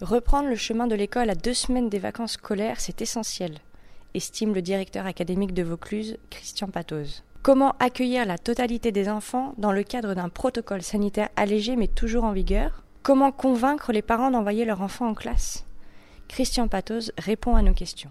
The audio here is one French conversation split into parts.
Reprendre le chemin de l'école à deux semaines des vacances scolaires, c'est essentiel, estime le directeur académique de Vaucluse, Christian Patoz. Comment accueillir la totalité des enfants dans le cadre d'un protocole sanitaire allégé mais toujours en vigueur? Comment convaincre les parents d'envoyer leur enfant en classe? Christian Patoz répond à nos questions.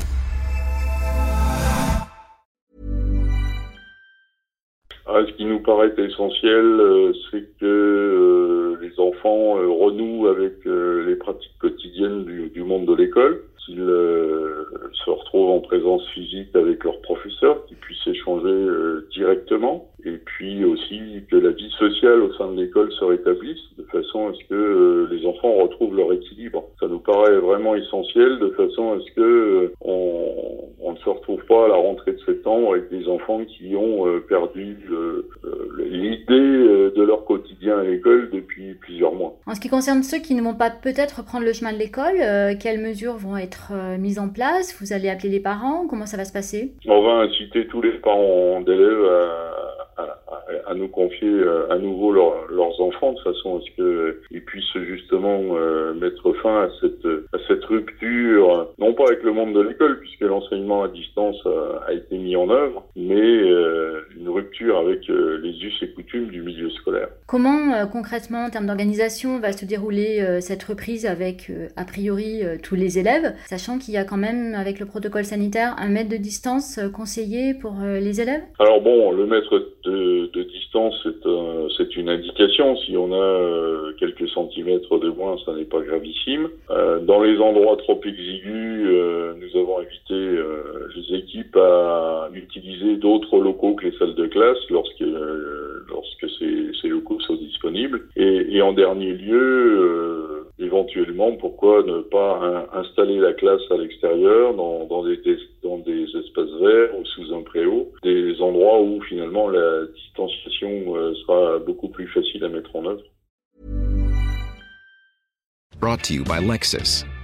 Ah, ce qui nous paraît essentiel, euh, c'est que euh, les enfants euh, renouent avec euh, les pratiques quotidiennes du, du monde de l'école, qu'ils euh, se retrouvent en présence physique avec leurs professeurs, qu'ils puissent échanger directement, et puis aussi que la vie sociale au sein de l'école se rétablisse, de façon à ce que les enfants retrouvent leur équilibre. Ça nous paraît vraiment essentiel, de façon à ce que on, on ne se retrouve pas à la rentrée de septembre avec des enfants qui ont euh, perdu euh, euh, l'idée de leur quotidien à l'école depuis plusieurs mois. En ce qui concerne ceux qui ne vont pas peut-être reprendre le chemin de l'école, euh, quelles mesures vont être mises en place? Vous allez appeler les parents? Comment ça va se passer? On va inciter tous les parents d'élèves à, à, nous confier euh, à nouveau leur- leurs enfants de façon à ce qu'ils puissent justement euh, mettre fin à cette, à cette rupture, non pas avec le monde de l'école puisque l'enseignement à distance a, a été mis en œuvre, mais euh, une rupture avec euh, les us et coutumes du milieu scolaire. Comment euh, concrètement, en termes d'organisation, va se dérouler euh, cette reprise avec euh, a priori tous les élèves, sachant qu'il y a quand même, avec le protocole sanitaire, un mètre de distance conseillé pour les élèves? Alors bon, le mètre de, de distance, c'est un- c'est une indication. Si on a quelques centimètres de moins, ça n'est pas gravissime. Dans les endroits trop exigus, nous avons invité les équipes à utiliser d'autres locaux que les salles de classe lorsque, lorsque ces, ces locaux sont disponibles. Et, en dernier lieu, euh, éventuellement, pourquoi ne pas in- installer la classe à l'extérieur, dans des espaces verts ou sous un préau, des endroits où finalement la distanciation euh, sera beaucoup plus facile à mettre en œuvre. Brought to you by Lexus.